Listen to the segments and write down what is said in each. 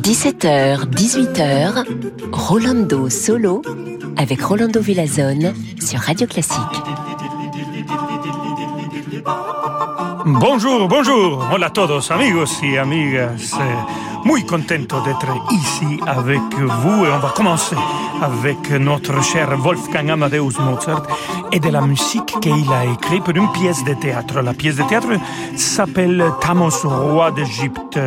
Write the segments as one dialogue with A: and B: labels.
A: 17h, 18h, Rolando Solo avec Rolando Villazone sur Radio Classique.
B: Bonjour, bonjour. Hola a todos, amigos y amigas. Muy contento d'être ici avec vous et on va commencer avec notre cher Wolfgang Amadeus Mozart et de la musique qu'il a écrite pour une pièce de théâtre. La pièce de théâtre s'appelle Thamos, roi d'Égypte,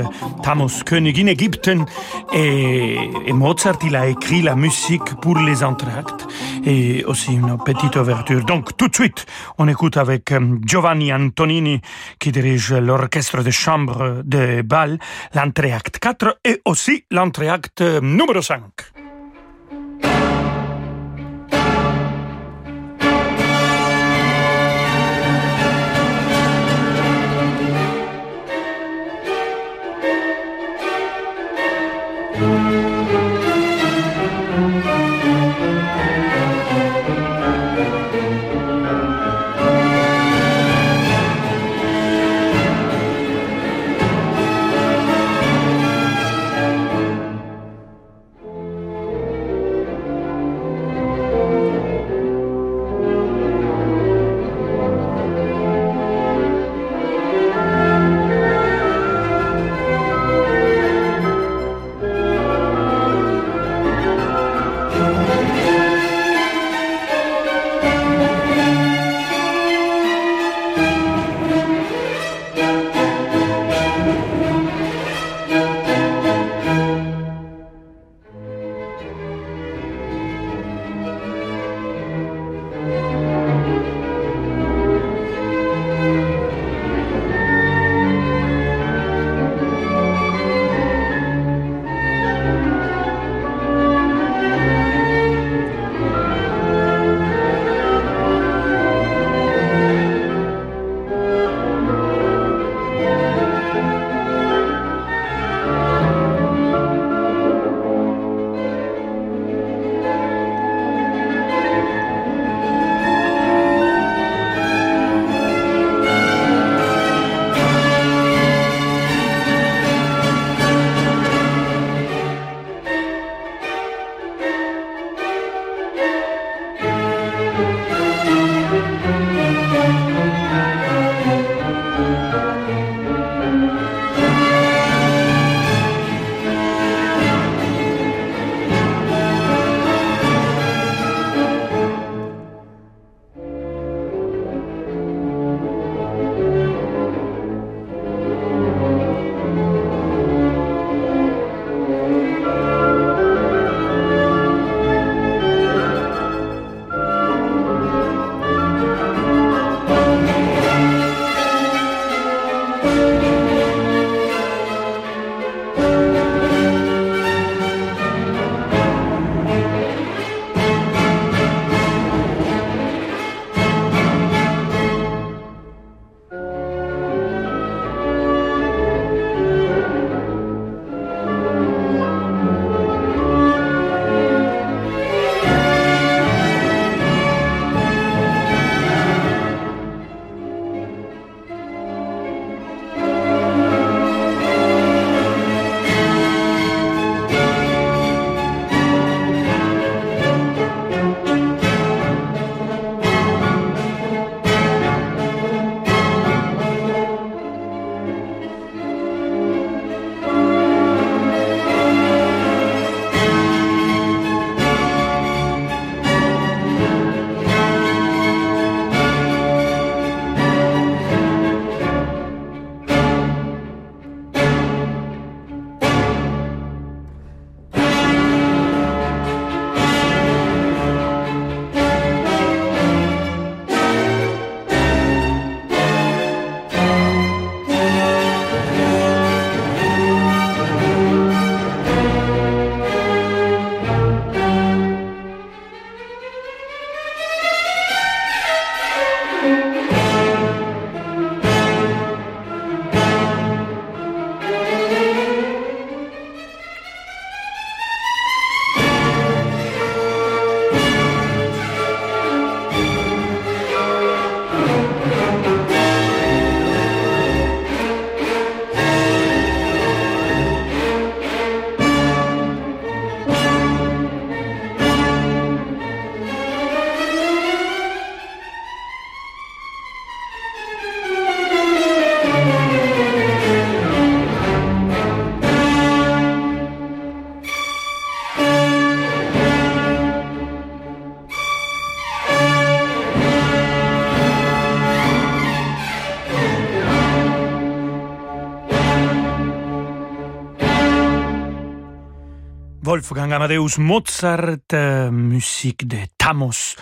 B: Thamos, König in Ägypten et, Mozart, il a écrit la musique pour les entractes et aussi une petite ouverture. Donc tout de suite, on écoute avec Giovanni Antonini qui dirige l'orchestre de chambre de Bâle, l'entrée-acte 4 et aussi l'entrée-acte numéro 5. Wolfgang Amadeus Mozart, eh, musique de Tamos.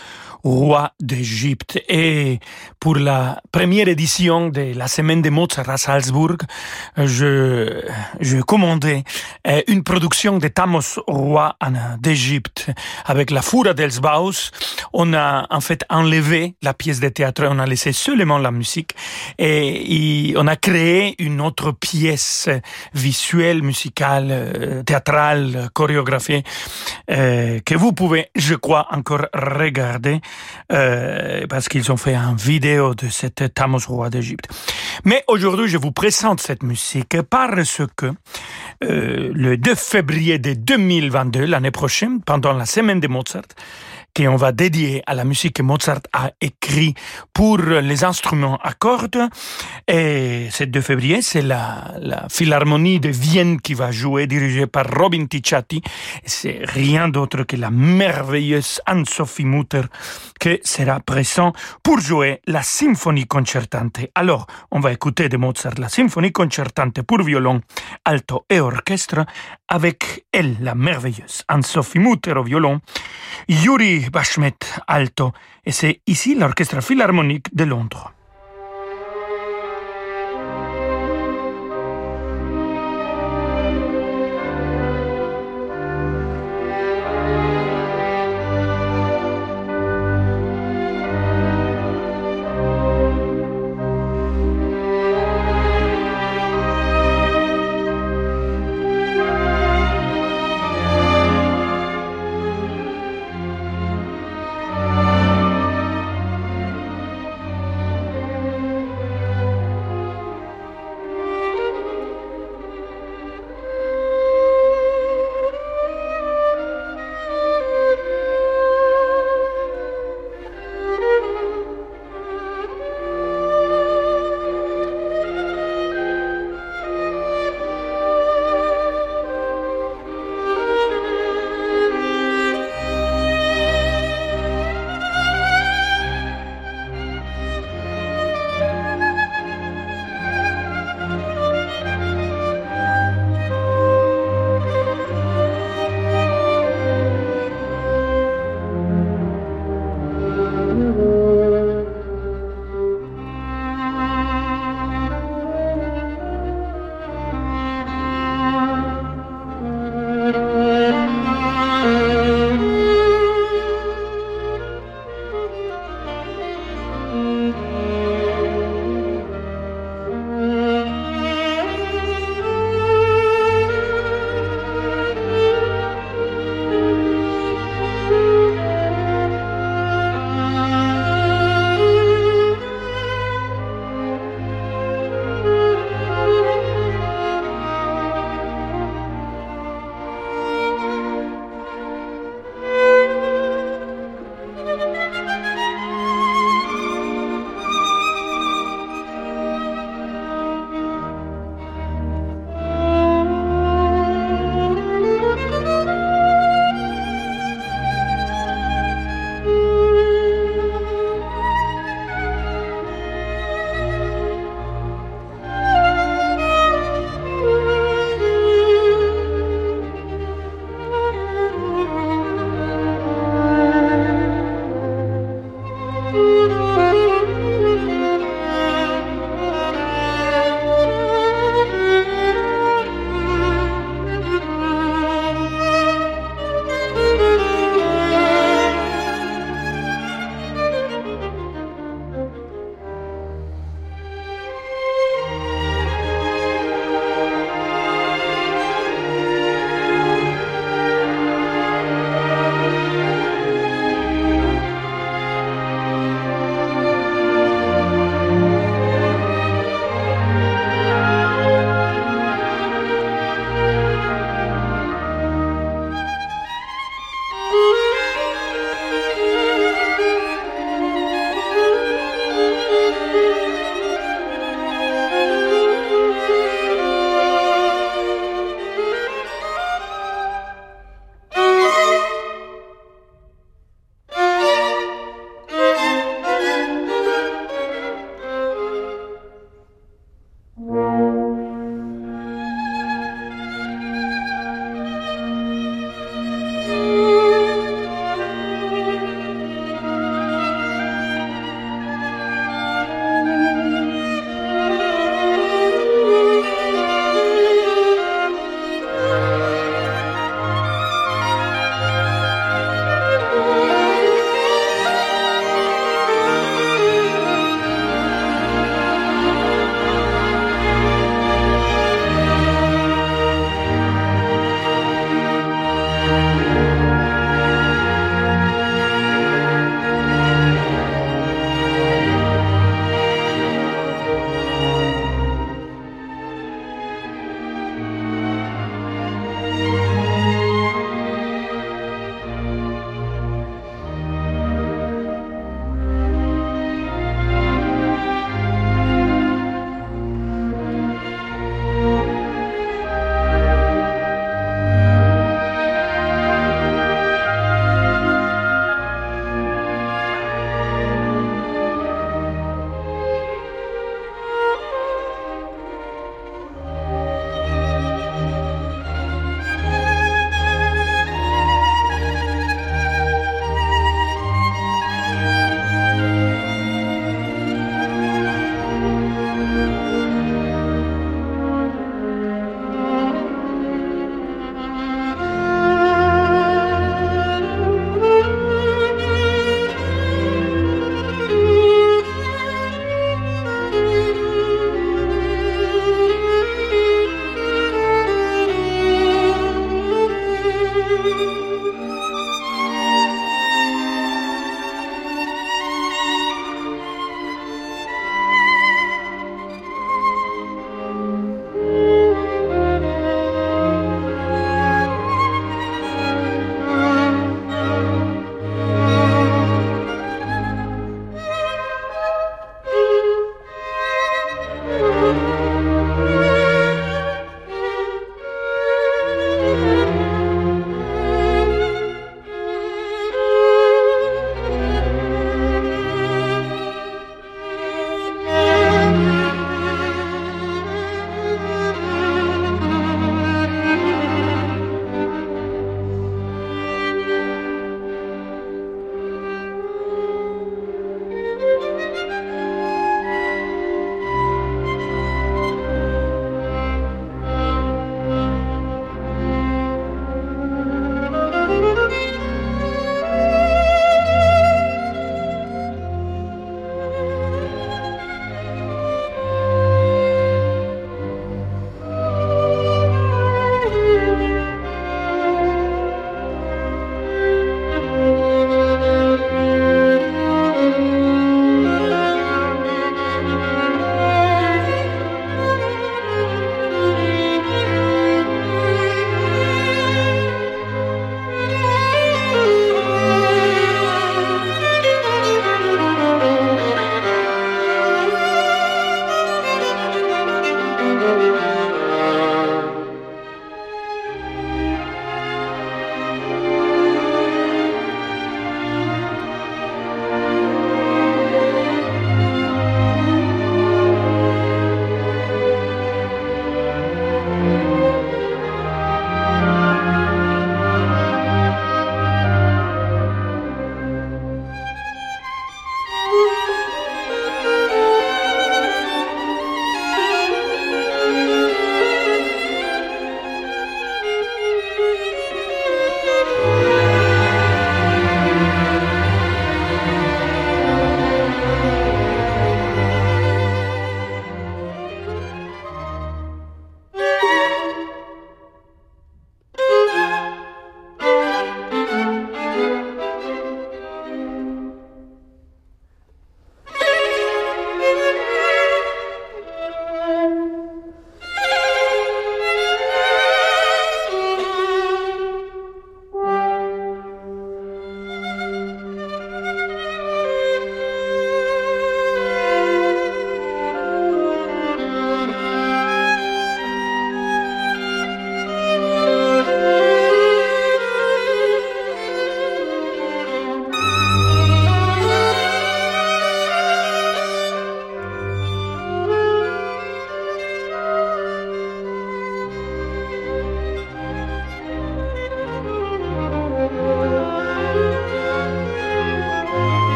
B: Roi d'Égypte. Et pour la première édition de la semaine de Mozart à Salzbourg, je, je commandais euh, une production de Thamos, roi d'Égypte, avec la Fura dels Baus. On a en fait enlevé la pièce de théâtre, on a laissé seulement la musique et, on a créé une autre pièce visuelle, musicale, euh, théâtrale, chorégraphiée euh, que vous pouvez, je crois, encore regarder euh, parce qu'ils ont fait un vidéo de cette Tamos roi d'Égypte. Mais aujourd'hui, je vous présente cette musique parce que euh, le 2 février de 2022, l'année prochaine, pendant la semaine de Mozart, qu'on va dédier à la musique que Mozart a écrit pour les instruments à cordes. Et ce 2 février, c'est la, Philharmonie de Vienne qui va jouer, dirigée par Robin Ticciati. C'est rien d'autre que la merveilleuse Anne-Sophie Mutter qui sera présent pour jouer la symphonie concertante. Alors, on va écouter de Mozart la symphonie concertante pour violon, alto et orchestre avec elle, la merveilleuse Anne-Sophie Mutter au violon, Yuri Bashmet alto, et c'est ici l'Orchestre Philharmonique de Londres.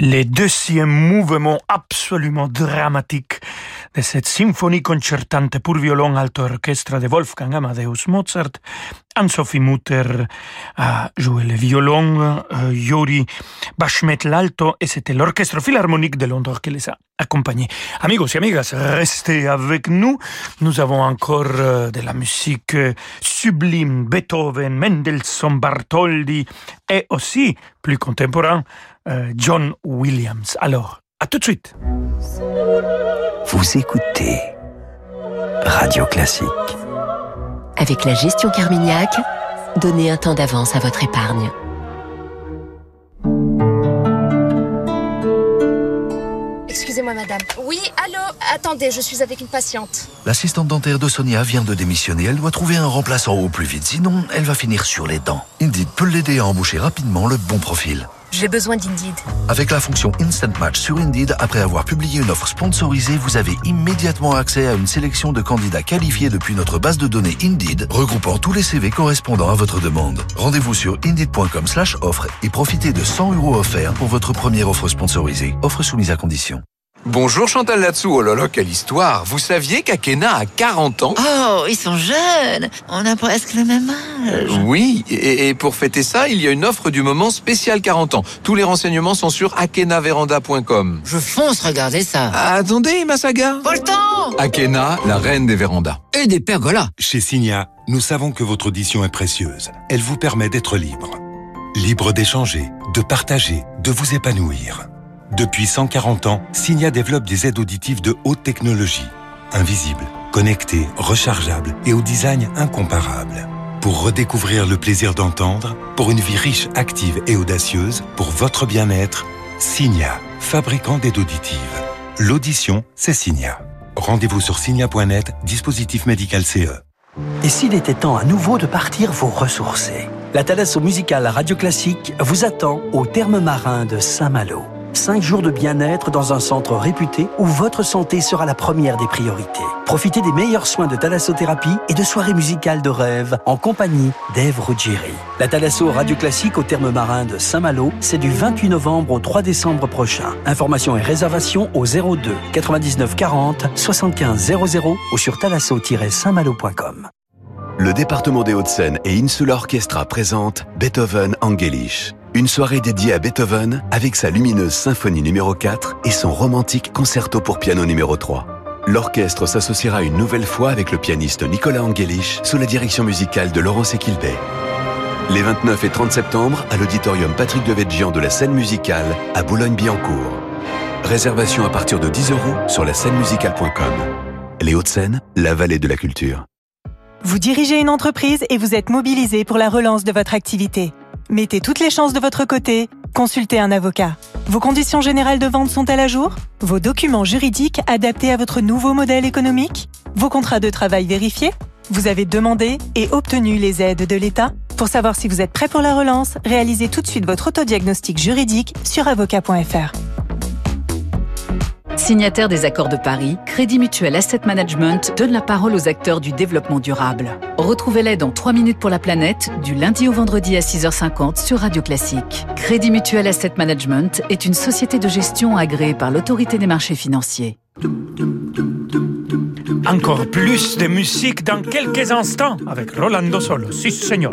B: Le deuxième mouvement absolument dramatique de cette symphonie concertante pour violon alto orchestre de Wolfgang Amadeus Mozart. Anne-Sophie Mutter a joué le violon, euh, Yuri Bashmet l'alto et c'était l'orchestre philharmonique de Londres qui les a accompagnés. Amigos et amigas, restez avec nous. Nous avons encore euh, de la musique sublime, Beethoven, Mendelssohn, Bartholdi et aussi, plus contemporain, euh, John Williams. Alors, à tout de suite.
C: Vous écoutez Radio Classique.
A: Avec la gestion Carmignac, donnez un temps d'avance à votre épargne.
D: Excusez-moi, madame. Oui, allô? Attendez, je suis avec une patiente.
E: L'assistante dentaire de Sonia vient de démissionner. Elle doit trouver un remplaçant au plus vite, sinon elle va finir sur les dents. Indeed peut l'aider à embaucher rapidement le bon profil.
D: J'ai besoin d'Indeed.
E: Avec la fonction Instant Match sur Indeed, après avoir publié une offre sponsorisée, vous avez immédiatement accès à une sélection de candidats qualifiés depuis notre base de données Indeed, regroupant tous les CV correspondant à votre demande. Rendez-vous sur indeed.com slash offre et profitez de 100 euros offerts pour votre première offre sponsorisée. Offre soumise à condition.
F: Bonjour Chantal Latsou, oh là là, quelle histoire Vous saviez qu'Akena a 40 ans?
G: Oh, ils sont jeunes On a presque le même âge
F: Oui, et, et, pour fêter ça, il y a une offre du moment spécial 40 ans. Tous les renseignements sont sur akenaveranda.com.
G: Je fonce regarder ça
F: ah, Attendez, Masaga
G: Pas le temps
F: Akena, la reine des vérandas.
G: Et des pergolas
H: Chez Signa, nous savons que votre audition est précieuse. Elle vous permet d'être libre. Libre d'échanger, de partager, de vous épanouir. Depuis 140 ans, Signia développe des aides auditives de haute technologie, invisibles, connectées, rechargeables et au design incomparable. Pour redécouvrir le plaisir d'entendre, pour une vie riche, active et audacieuse, pour votre bien-être, Signia, fabricant d'aides auditives. L'audition, c'est Signia. Rendez-vous sur signia.net, dispositif médical CE.
I: Et s'il était temps à nouveau de partir vous ressourcer La Thalasso musicale Radio Classique vous attend au terme marin de Saint-Malo. 5 jours de bien-être dans un centre réputé où votre santé sera la première des priorités. Profitez des meilleurs soins de thalassothérapie et de soirées musicales de rêve en compagnie d'Ève Ruggieri. La Thalasso Radio Classique au terme marin de Saint-Malo, c'est du 28 novembre au 3 décembre prochain. Informations et réservations au 02 99 40 75 00 ou sur thalasso-saintmalo.com.
J: Le département des Hauts-de-Seine et Insula Orchestra présentent Beethoven Angelisch. Une soirée dédiée à Beethoven avec sa lumineuse symphonie numéro 4 et son romantique concerto pour piano numéro 3. L'orchestre s'associera une nouvelle fois avec le pianiste Nicolas Angelisch sous la direction musicale de Laurence Equilbet. Les 29 et 30 septembre à l'auditorium Patrick Devedjian de la scène musicale à Boulogne-Billancourt. Réservation à partir de 10 euros sur la scène musicale.com. Les Hauts-de-Seine, la vallée de la culture.
K: Vous dirigez une entreprise et vous êtes mobilisé pour la relance de votre activité. Mettez toutes les chances de votre côté, consultez un avocat. Vos conditions générales de vente sont-elles à jour? Vos documents juridiques adaptés à votre nouveau modèle économique? Vos contrats de travail vérifiés? Vous avez demandé et obtenu les aides de l'État? Pour savoir si vous êtes prêt pour la relance, réalisez tout de suite votre autodiagnostic juridique sur avocat.fr.
L: Signataire des accords de Paris, Crédit Mutuel Asset Management donne la parole aux acteurs du développement durable. Retrouvez-les dans 3 minutes pour la planète, du lundi au vendredi à 6h50 sur Radio Classique. Crédit Mutuel Asset Management est une société de gestion agréée par l'autorité des marchés financiers.
B: Encore plus de musique dans quelques instants avec Rolando Solo. Si, señor.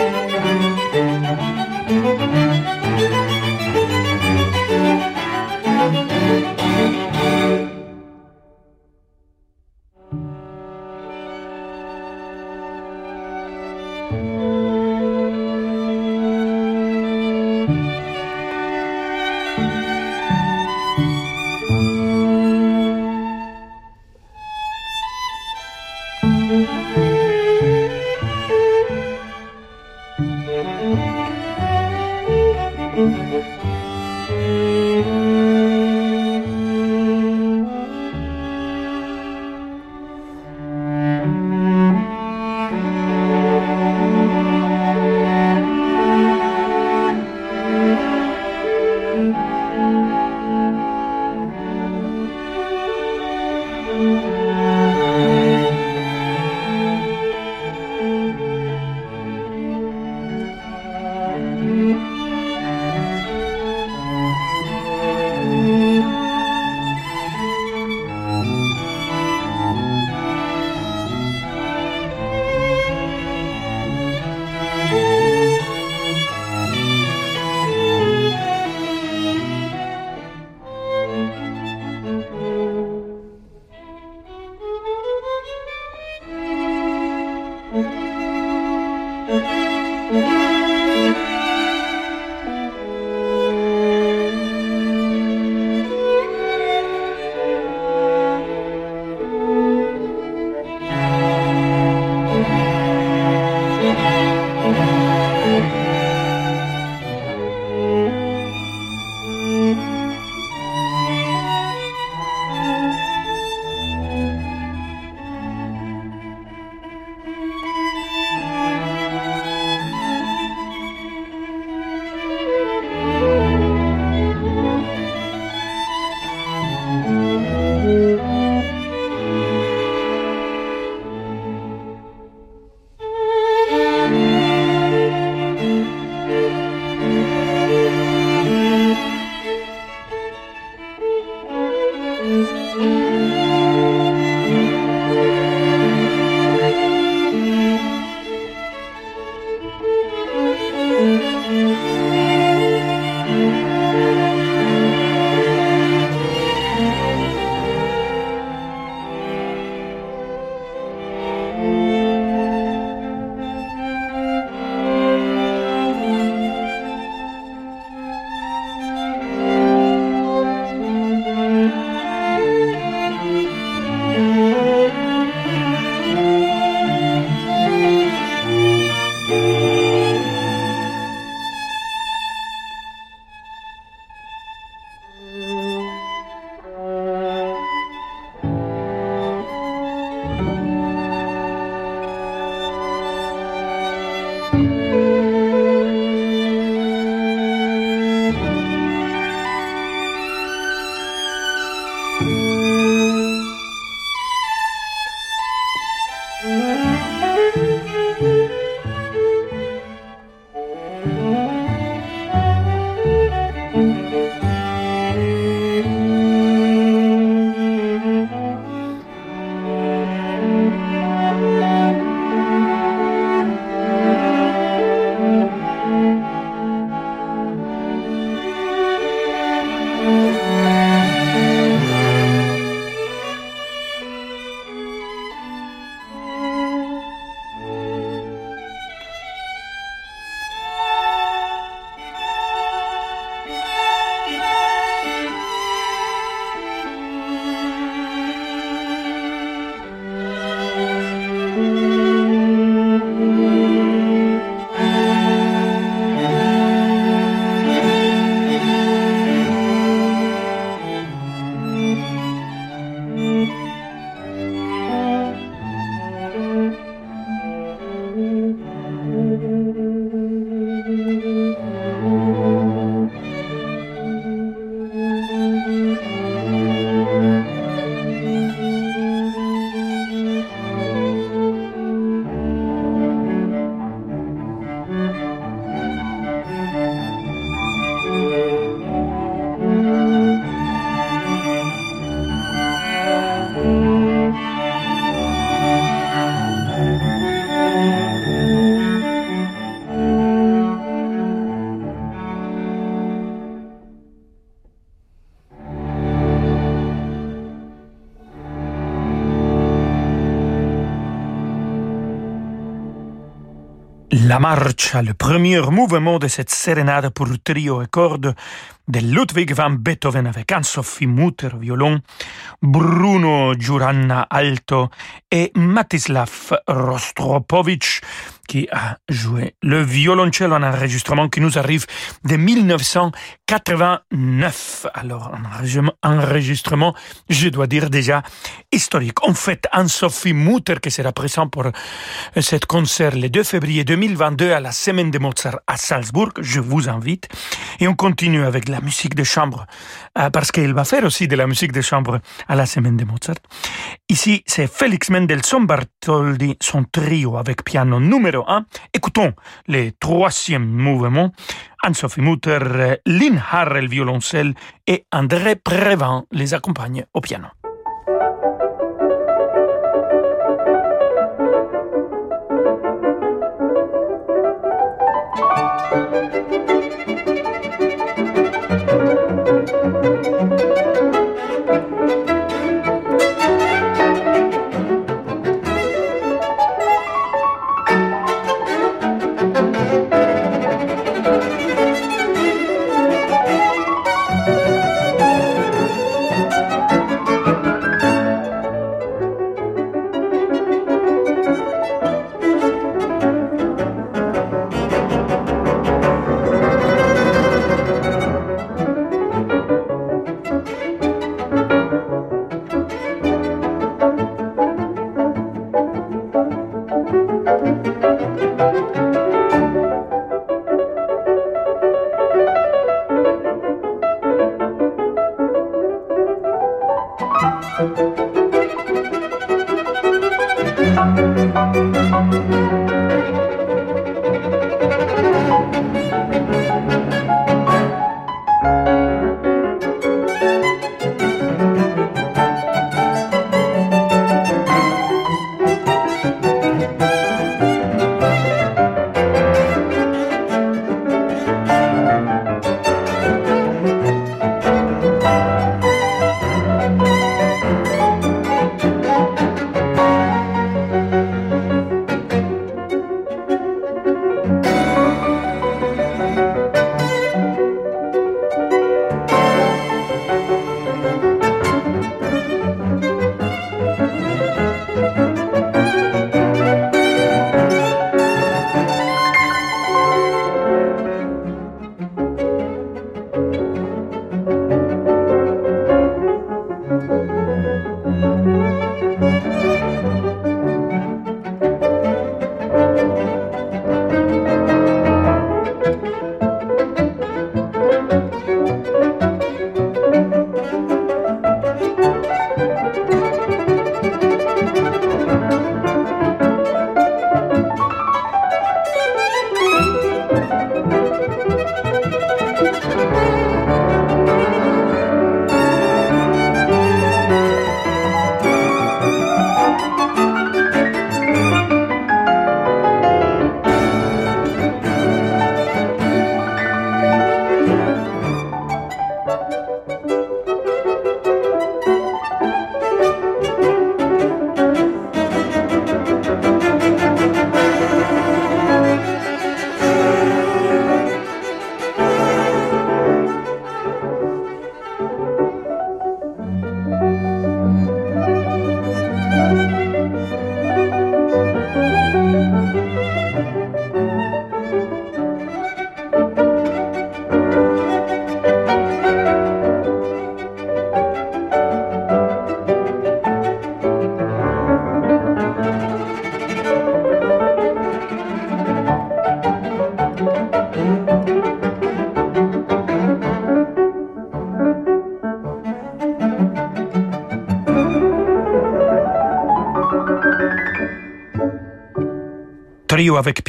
A: Música
B: La marcha, le premier mouvement de cette sérénade pour trio et cordes de Ludwig van Beethoven avec Anne-Sophie Mutter violon, Bruno Giuranna alto et Matislav Rostropovich qui a joué le violoncello en enregistrement qui nous arrive de 1989. Alors, un enregistrement, je dois dire déjà historique. En fait, Anne-Sophie Mutter, qui sera présent pour cet concert le 2 février 2022 à la Semaine de Mozart à Salzbourg, je vous invite. Et on continue avec la musique de chambre, euh, parce qu'il va faire aussi de la musique de chambre à la Semaine de Mozart. Ici, c'est Félix Mendelssohn Bartholdy, son trio avec piano numéro Écoutons les troisième mouvements. Anne-Sophie Mutter, Lynn Harrell violoncelle et André Prévent les accompagnent au piano.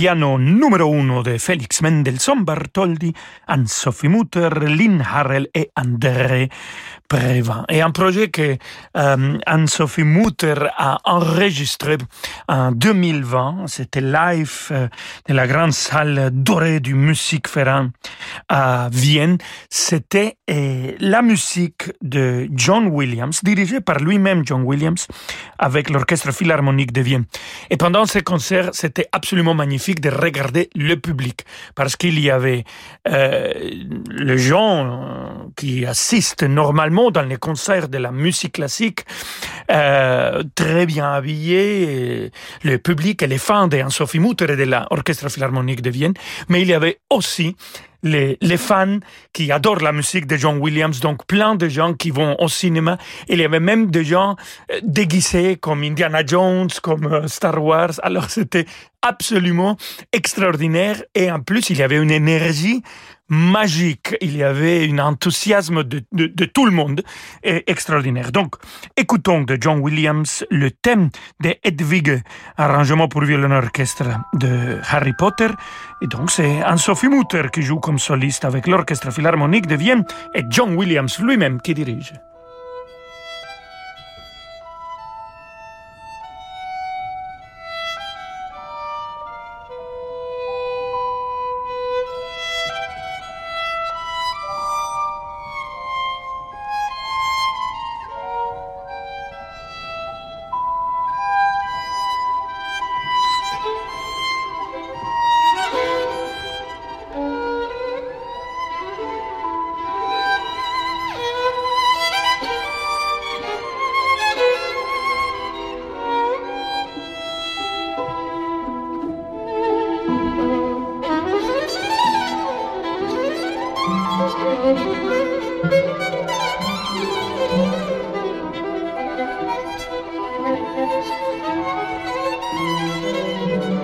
B: Piano numéro uno de Félix Mendelssohn Bartholdi, Anne-Sophie Mutter, Lynn Harrell et André Et un projet que euh, Anne-Sophie Mutter a enregistré en 2020, c'était live euh, de la grande salle dorée du Musikverein à Vienne. C'était euh, la musique de John Williams, dirigée par lui-même John Williams, avec l'Orchestre Philharmonique de Vienne. Et pendant ce concert, c'était absolument absolument magnifique de regarder le public parce qu'il y avait euh, les gens euh, qui assistent normalement dans les concerts de la musique classique euh, très bien habillés, le public et les fans de Sophie Mutter et de l'Orchestre Philharmonique de Vienne, mais il y avait aussi les, les, fans qui adorent la musique de John Williams, donc plein de gens qui vont au cinéma. Il y avait même des gens euh, déguisés comme Indiana Jones, comme euh, Star Wars. Alors c'était absolument extraordinaire et en plus il y avait une énergie magique. Il y avait un enthousiasme de, tout le monde extraordinaire. Donc, écoutons de John Williams le thème de Hedwig, arrangement pour violon orchestre de Harry Potter. Et donc, c'est Anne-Sophie Mutter qui joue comme soliste avec l'Orchestre Philharmonique de Vienne et John Williams lui-même qui dirige. Thank you.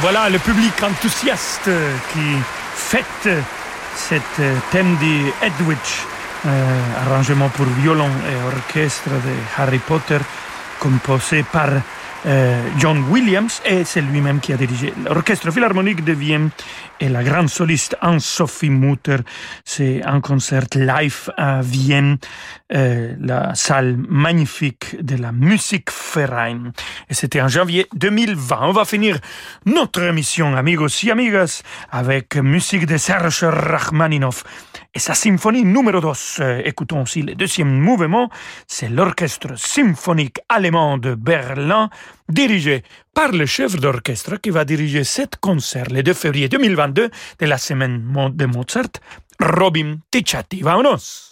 B: Voilà le public enthousiaste qui fête cet thème d'Edwidge, euh, arrangement pour violon et orchestre de Harry Potter, composé par euh, John Williams, et c'est lui-même qui a dirigé l'Orchestre Philharmonique de Vienne et la grande soliste Anne-Sophie Mutter. C'est un concert live à Vienne, euh, la salle magnifique de la Et c'était en janvier 2020. On va finir notre émission, amigos et amigas, avec musique de Serge Rachmaninov et sa symphonie numéro 2. Euh, écoutons aussi le deuxième mouvement. C'est l'Orchestre symphonique allemand de Berlin dirigé par le chef d'orchestre qui va diriger sept concerts le 2 février 2022 de la semaine de Mozart, Robin Ticciati. Vámonos!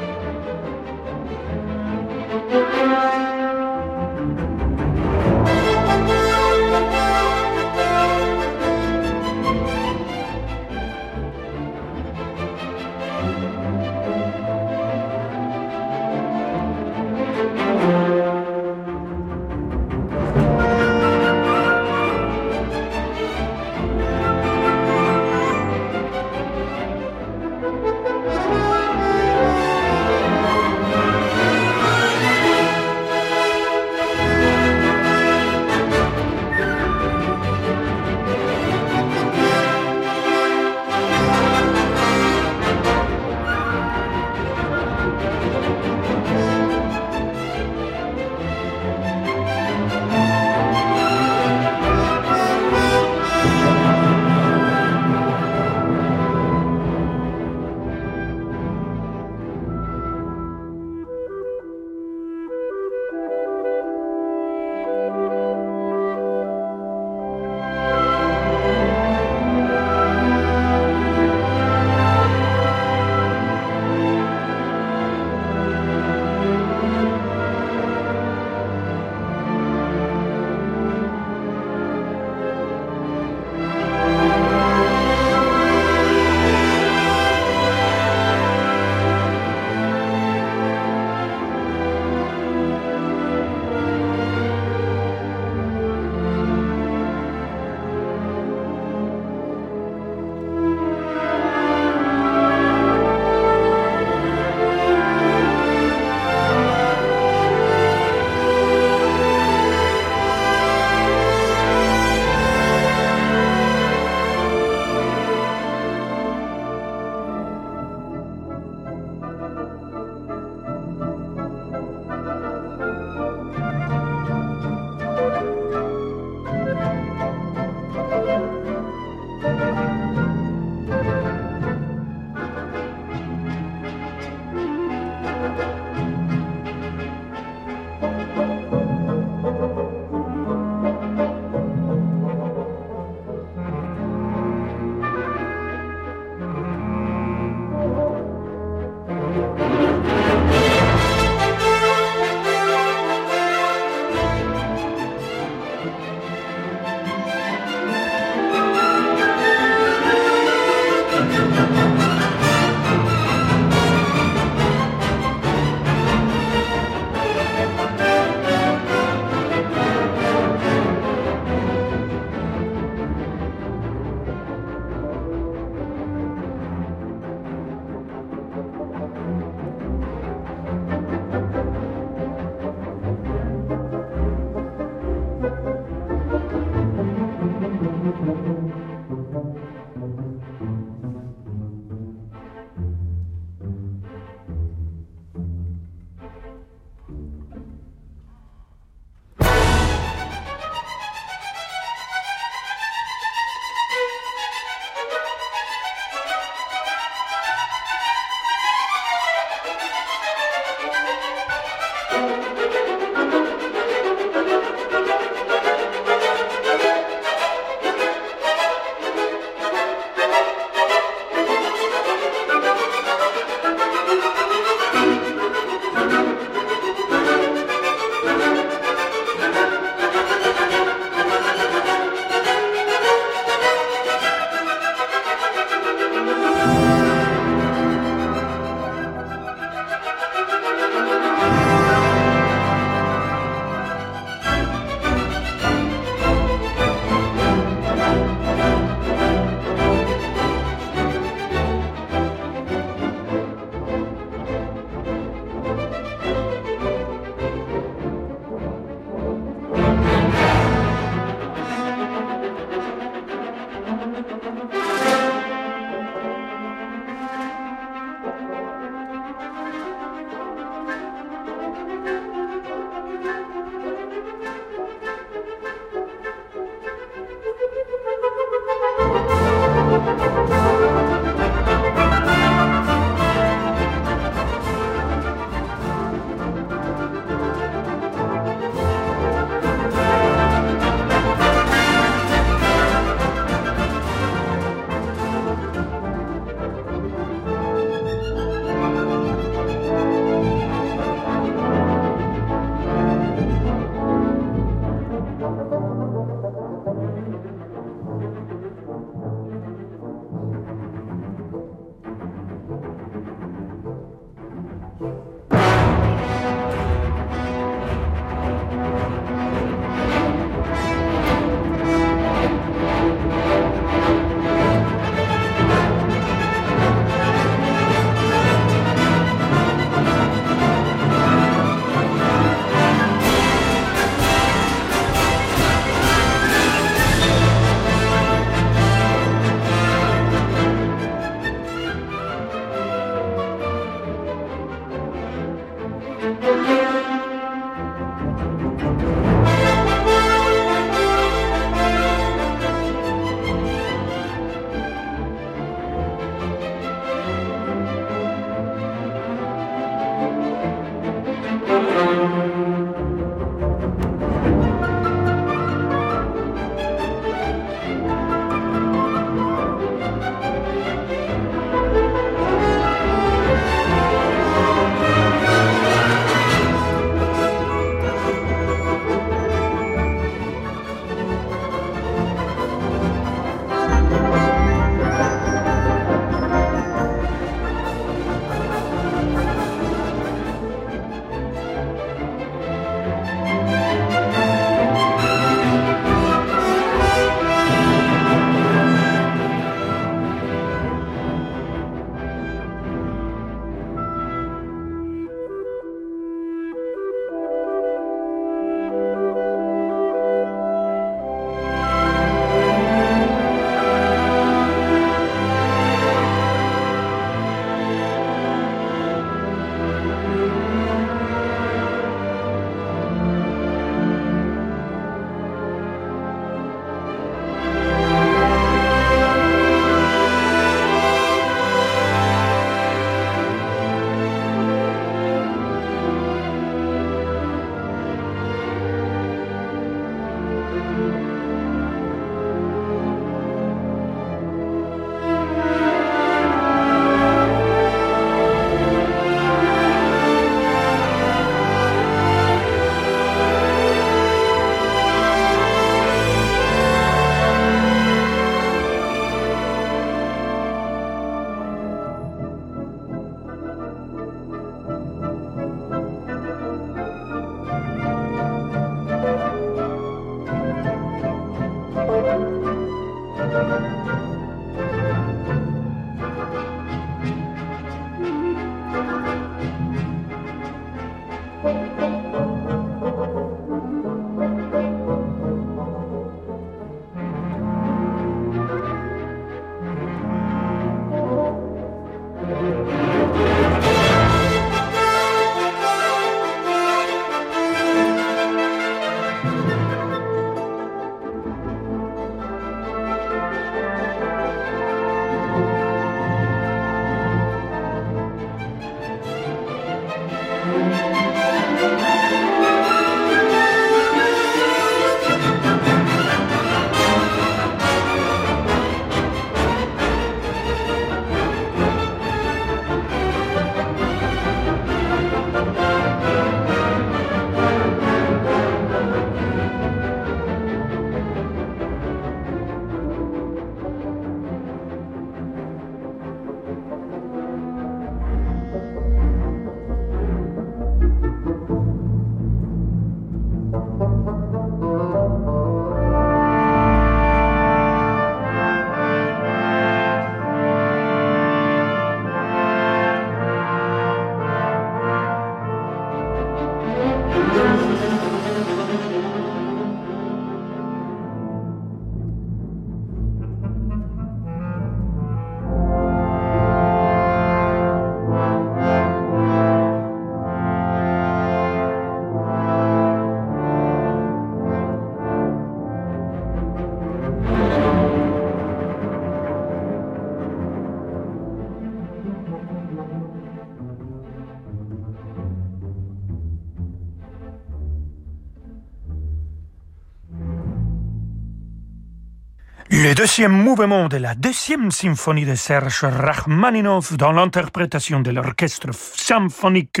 B: Le deuxième mouvement de la deuxième symphonie de Serge Rachmaninov dans l'interprétation de l'orchestre symphonique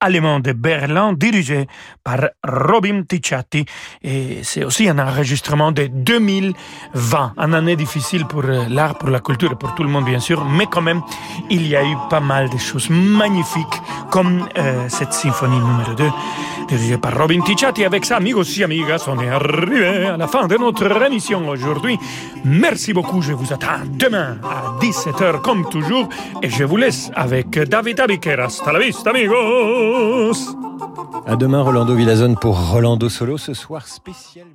B: allemand de Berlin dirigé par Robin Ticciati et c'est aussi un enregistrement de 2020, une année difficile pour l'art, pour la culture et pour tout le monde bien sûr, mais quand même il y a eu pas mal de choses magnifiques comme euh, cette symphonie numéro 2 dirigée par Robin Ticciati. Avec ça, amigos et amigas, on est arrivé à la fin de notre émission aujourd'hui. Merci beaucoup, je vous attends demain à 17h comme toujours et je vous laisse avec David Abiker. Hasta la vista, amigos
M: À demain, Rolando Villazone pour Rolando Solo. Ce soir, spécial